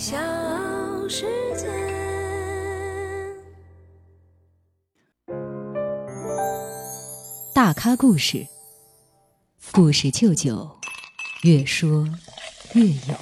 小世界。大咖故事，故事舅舅，越说越有。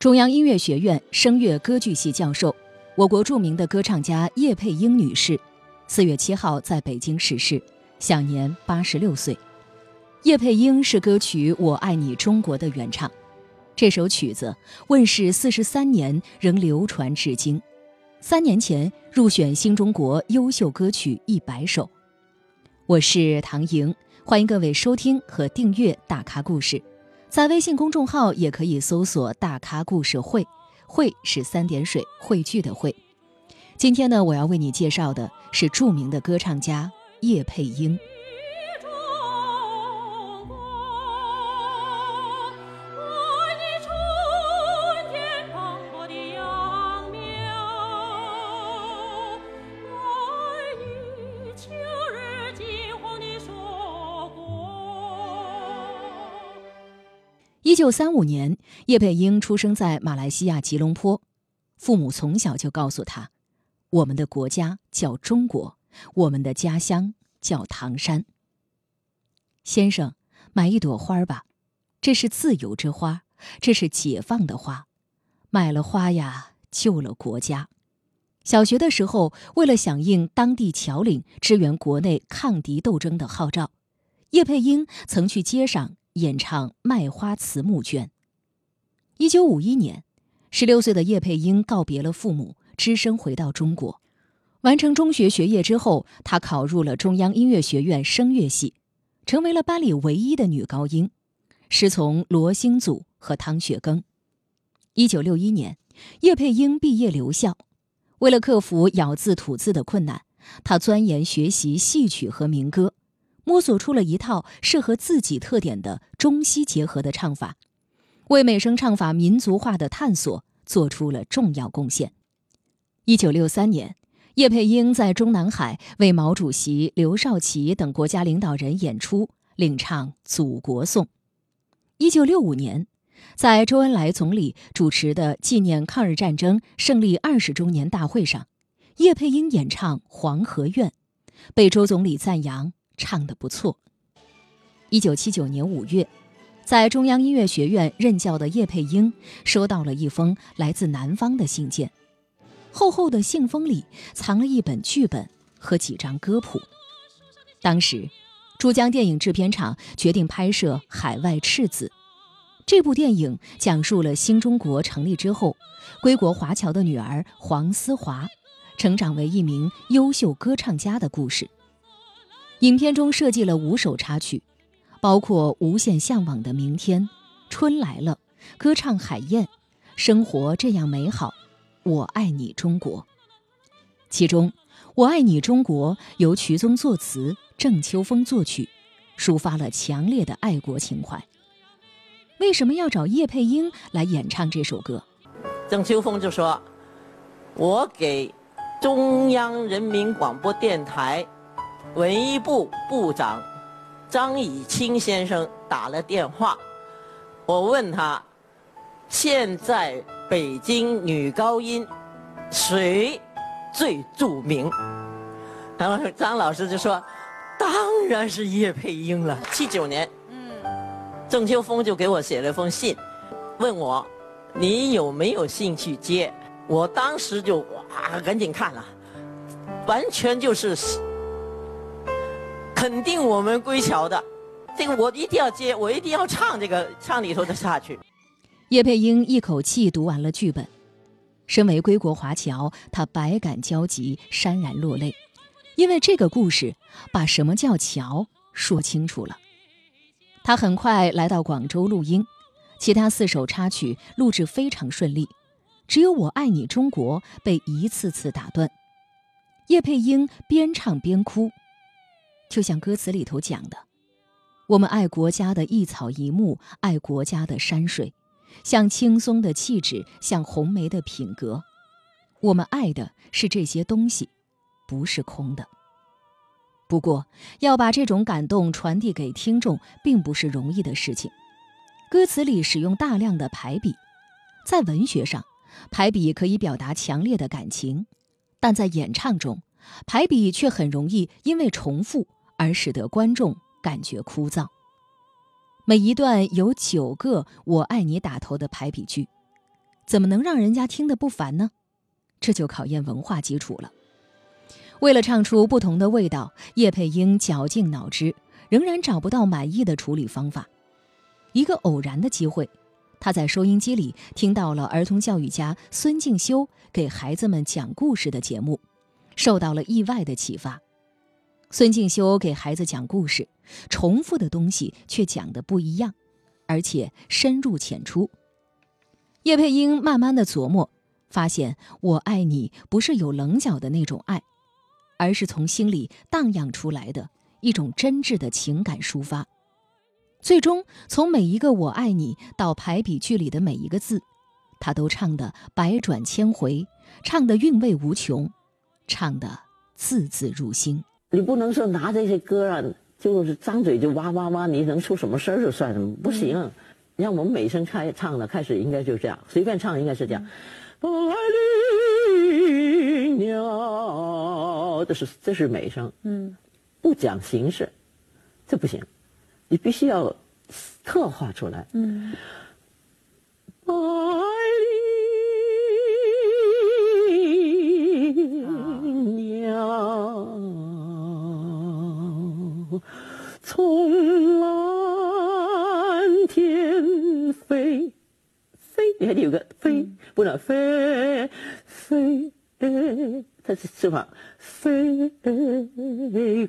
中央音乐学院声乐歌剧系教授，我国著名的歌唱家叶佩英女士，四月七号在北京逝世，享年八十六岁。叶佩英是歌曲《我爱你中国》的原唱，这首曲子问世四十三年仍流传至今。三年前入选新中国优秀歌曲一百首。我是唐莹，欢迎各位收听和订阅《大咖故事》。在微信公众号也可以搜索“大咖故事会”，会是三点水汇聚的汇。今天呢，我要为你介绍的是著名的歌唱家叶佩英。一九三五年，叶佩英出生在马来西亚吉隆坡，父母从小就告诉他：“我们的国家叫中国，我们的家乡叫唐山。”先生，买一朵花吧，这是自由之花，这是解放的花，买了花呀，救了国家。小学的时候，为了响应当地侨领支援国内抗敌斗争的号召，叶佩英曾去街上。演唱《卖花词募捐》。一九五一年，十六岁的叶佩英告别了父母，只身回到中国。完成中学学业之后，她考入了中央音乐学院声乐系，成为了班里唯一的女高音，师从罗星祖和汤雪庚。一九六一年，叶佩英毕业留校。为了克服咬字吐字的困难，她钻研学习戏曲和民歌。摸索出了一套适合自己特点的中西结合的唱法，为美声唱法民族化的探索做出了重要贡献。一九六三年，叶佩英在中南海为毛主席、刘少奇等国家领导人演出，领唱《祖国颂》。一九六五年，在周恩来总理主持的纪念抗日战争胜利二十周年大会上，叶佩英演唱《黄河愿》，被周总理赞扬。唱得不错。一九七九年五月，在中央音乐学院任教的叶佩英收到了一封来自南方的信件，厚厚的信封里藏了一本剧本和几张歌谱。当时，珠江电影制片厂决定拍摄《海外赤子》，这部电影讲述了新中国成立之后，归国华侨的女儿黄思华成长为一名优秀歌唱家的故事。影片中设计了五首插曲，包括《无限向往的明天》《春来了》《歌唱海燕》《生活这样美好》《我爱你中国》。其中，《我爱你中国》由瞿宗作词，郑秋峰作曲，抒发了强烈的爱国情怀。为什么要找叶佩英来演唱这首歌？郑秋峰就说：“我给中央人民广播电台。”文艺部部长张以清先生打了电话，我问他：现在北京女高音谁最著名？然后张老师就说：当然是叶佩英了。七九年，嗯，郑秋峰就给我写了封信，问我你有没有兴趣接？我当时就哇，赶紧看了，完全就是。肯定我们归侨的，这个我一定要接，我一定要唱这个唱里头的下去。叶佩英一口气读完了剧本。身为归国华侨，他百感交集，潸然落泪，因为这个故事把什么叫侨说清楚了。他很快来到广州录音，其他四首插曲录制非常顺利，只有《我爱你中国》被一次次打断。叶佩英边唱边哭，就像歌词里头讲的：“我们爱国家的一草一木，爱国家的山水。”像轻松的气质，像红梅的品格，我们爱的是这些东西，不是空的。不过，要把这种感动传递给听众，并不是容易的事情。歌词里使用大量的排比，在文学上，排比可以表达强烈的感情，但在演唱中，排比却很容易因为重复而使得观众感觉枯燥。每一段有九个“我爱你”打头的排比句，怎么能让人家听得不烦呢？这就考验文化基础了。为了唱出不同的味道，叶佩英绞尽脑汁，仍然找不到满意的处理方法。一个偶然的机会，他在收音机里听到了儿童教育家孙敬修给孩子们讲故事的节目，受到了意外的启发。孙敬修给孩子讲故事，重复的东西却讲的不一样，而且深入浅出。叶佩英慢慢的琢磨，发现我爱你不是有棱角的那种爱，而是从心里荡漾出来的一种真挚的情感抒发。最终，从每一个我爱你到排比句里的每一个字，他都唱得百转千回，唱得韵味无穷，唱得字字入心。你不能说拿这些歌啊，就是张嘴就哇哇哇，你能出什么声儿就算什么，不行。你看我们美声开唱的开始应该就这样，随便唱应该是这样。百灵鸟，这是这是美声，嗯，不讲形式，这不行，你必须要刻画出来，嗯。百从蓝天飞，飞，你还得有个飞，不能飞，飞，它是翅膀？飞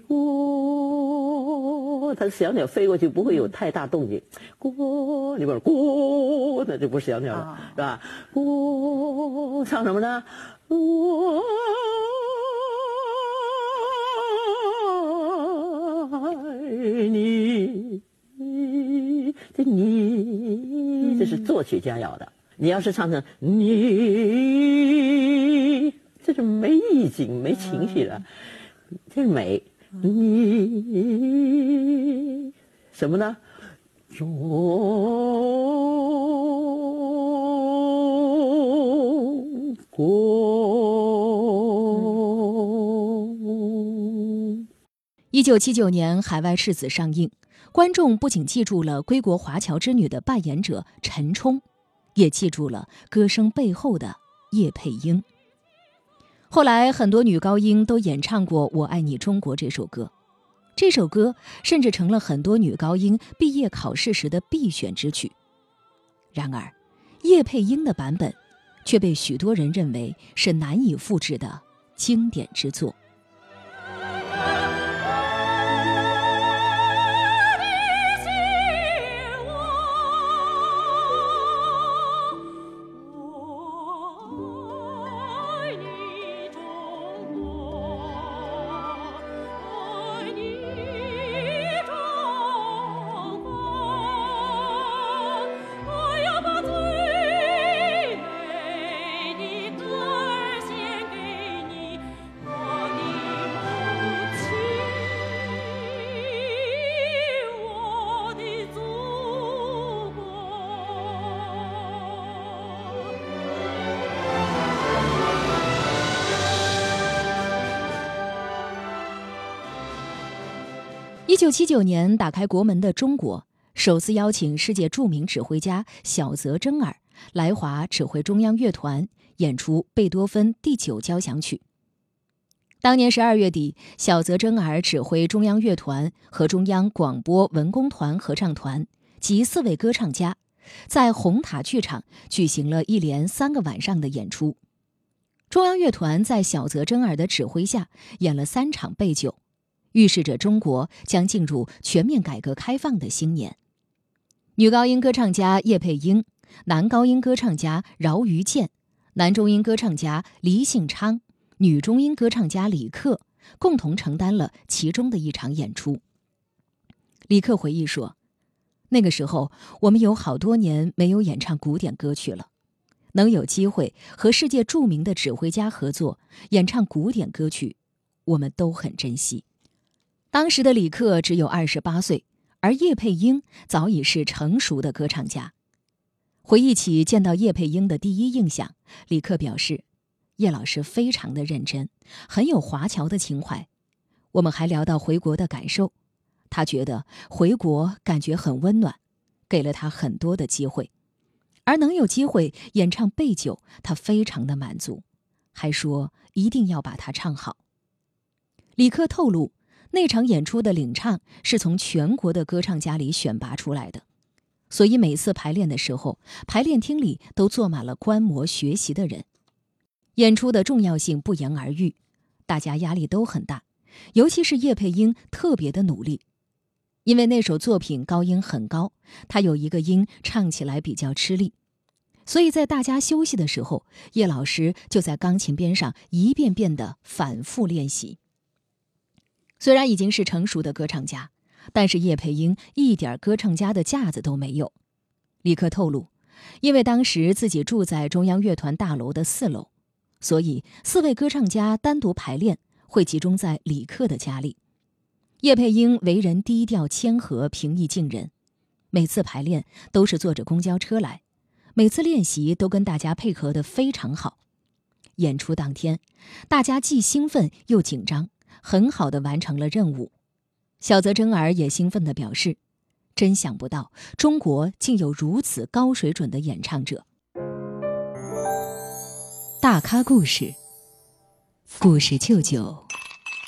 过，它是小鸟飞过去不会有太大动静。过，你不过，那就不是小鸟了，是吧？过，唱什么呢？我。你，这你这是作曲家要的。你要是唱成你，这是没意境、没情绪的，这是美。你什么呢？中国。一九七九年，海外世子上映，观众不仅记住了归国华侨之女的扮演者陈冲，也记住了歌声背后的叶佩英。后来，很多女高音都演唱过《我爱你中国》这首歌，这首歌甚至成了很多女高音毕业考试时的必选之曲。然而，叶佩英的版本却被许多人认为是难以复制的经典之作。一九七九年，打开国门的中国首次邀请世界著名指挥家小泽征尔来华指挥中央乐团演出贝多芬第九交响曲。当年十二月底，小泽征尔指挥中央乐团和中央广播文工团合唱团及四位歌唱家，在红塔剧场举行了一连三个晚上的演出。中央乐团在小泽征尔的指挥下演了三场备酒，预示着中国将进入全面改革开放的新年。女高音歌唱家叶佩英，男高音歌唱家饶于健，男中音歌唱家黎信昌，女中音歌唱家李克共同承担了其中的一场演出。李克回忆说：“那个时候，我们有好多年没有演唱古典歌曲了。”能有机会和世界著名的指挥家合作演唱古典歌曲，我们都很珍惜。当时的李克只有二十八岁，而叶佩英早已是成熟的歌唱家。回忆起见到叶佩英的第一印象，李克表示，叶老师非常的认真，很有华侨的情怀。我们还聊到回国的感受，他觉得回国感觉很温暖，给了他很多的机会。而能有机会演唱《备酒》，他非常的满足，还说一定要把它唱好。李克透露，那场演出的领唱是从全国的歌唱家里选拔出来的，所以每次排练的时候，排练厅里都坐满了观摩学习的人。演出的重要性不言而喻，大家压力都很大，尤其是叶佩英特别的努力。因为那首作品高音很高，她有一个音唱起来比较吃力，所以在大家休息的时候，叶老师就在钢琴边上一遍遍的反复练习。虽然已经是成熟的歌唱家，但是叶佩英一点歌唱家的架子都没有。李克透露，因为当时自己住在中央乐团大楼的四楼，所以四位歌唱家单独排练会集中在李克的家里。叶佩英为人低调谦和、平易近人，每次排练都是坐着公交车来，每次练习都跟大家配合的非常好。演出当天，大家既兴奋又紧张，很好的完成了任务。小泽征尔也兴奋地表示：“真想不到，中国竟有如此高水准的演唱者。”大咖故事，故事舅舅，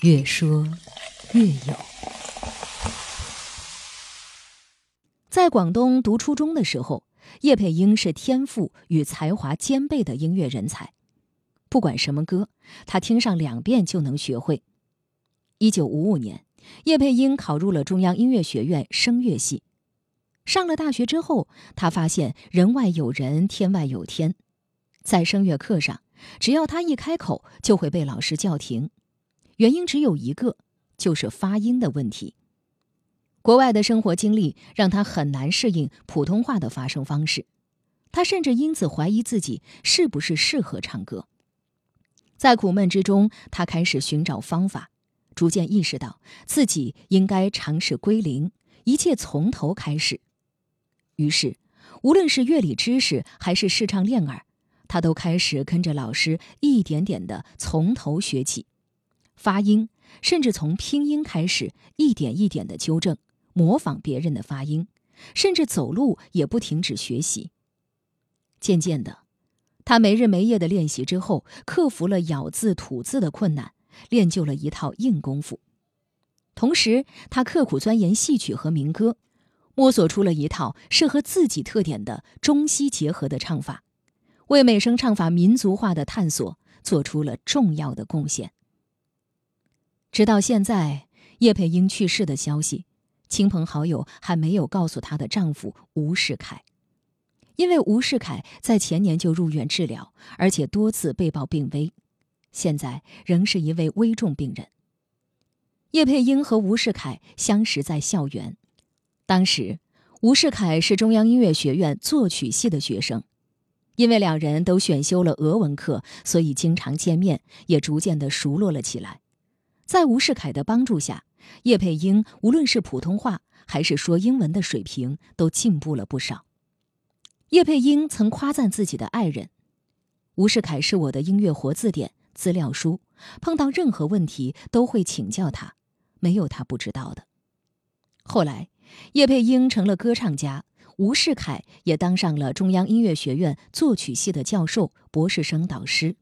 越说。越有。在广东读初中的时候，叶佩英是天赋与才华兼备的音乐人才。不管什么歌，她听上两遍就能学会。一九五五年，叶佩英考入了中央音乐学院声乐系。上了大学之后，她发现人外有人，天外有天。在声乐课上，只要她一开口，就会被老师叫停。原因只有一个。就是发音的问题。国外的生活经历让他很难适应普通话的发声方式，他甚至因此怀疑自己是不是适合唱歌。在苦闷之中，他开始寻找方法，逐渐意识到自己应该尝试归零，一切从头开始。于是，无论是乐理知识还是视唱练耳，他都开始跟着老师一点点的从头学起，发音。甚至从拼音开始，一点一点的纠正、模仿别人的发音，甚至走路也不停止学习。渐渐的，他没日没夜的练习之后，克服了咬字吐字的困难，练就了一套硬功夫。同时，他刻苦钻研戏曲和民歌，摸索出了一套适合自己特点的中西结合的唱法，为美声唱法民族化的探索做出了重要的贡献。直到现在，叶佩英去世的消息，亲朋好友还没有告诉她的丈夫吴世凯，因为吴世凯在前年就入院治疗，而且多次被曝病危，现在仍是一位危重病人。叶佩英和吴世凯相识在校园，当时吴世凯是中央音乐学院作曲系的学生，因为两人都选修了俄文课，所以经常见面，也逐渐的熟络了起来。在吴世凯的帮助下，叶佩英无论是普通话还是说英文的水平都进步了不少。叶佩英曾夸赞自己的爱人：“吴世凯是我的音乐活字典、资料书，碰到任何问题都会请教他，没有他不知道的。”后来，叶佩英成了歌唱家，吴世凯也当上了中央音乐学院作曲系的教授、博士生导师。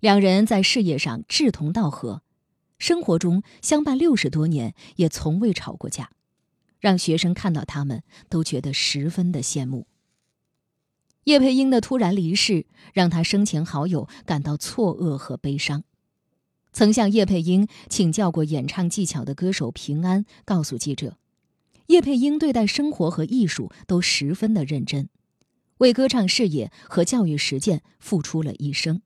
两人在事业上志同道合，生活中相伴六十多年，也从未吵过架，让学生看到他们都觉得十分的羡慕。叶佩英的突然离世，让他生前好友感到错愕和悲伤。曾向叶佩英请教过演唱技巧的歌手平安告诉记者，叶佩英对待生活和艺术都十分的认真，为歌唱事业和教育实践付出了一生。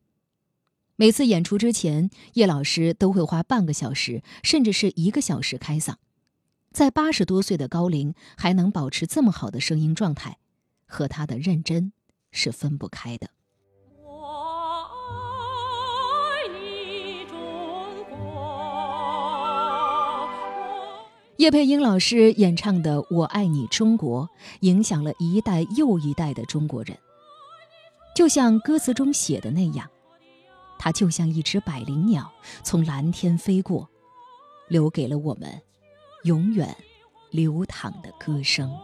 每次演出之前，叶老师都会花半个小时，甚至是一个小时开嗓。在八十多岁的高龄，还能保持这么好的声音状态，和他的认真是分不开的。我爱你中国叶佩英老师演唱的《我爱你中国》，影响了一代又一代的中国人。就像歌词中写的那样。它就像一只百灵鸟从蓝天飞过，留给了我们永远流淌的歌声。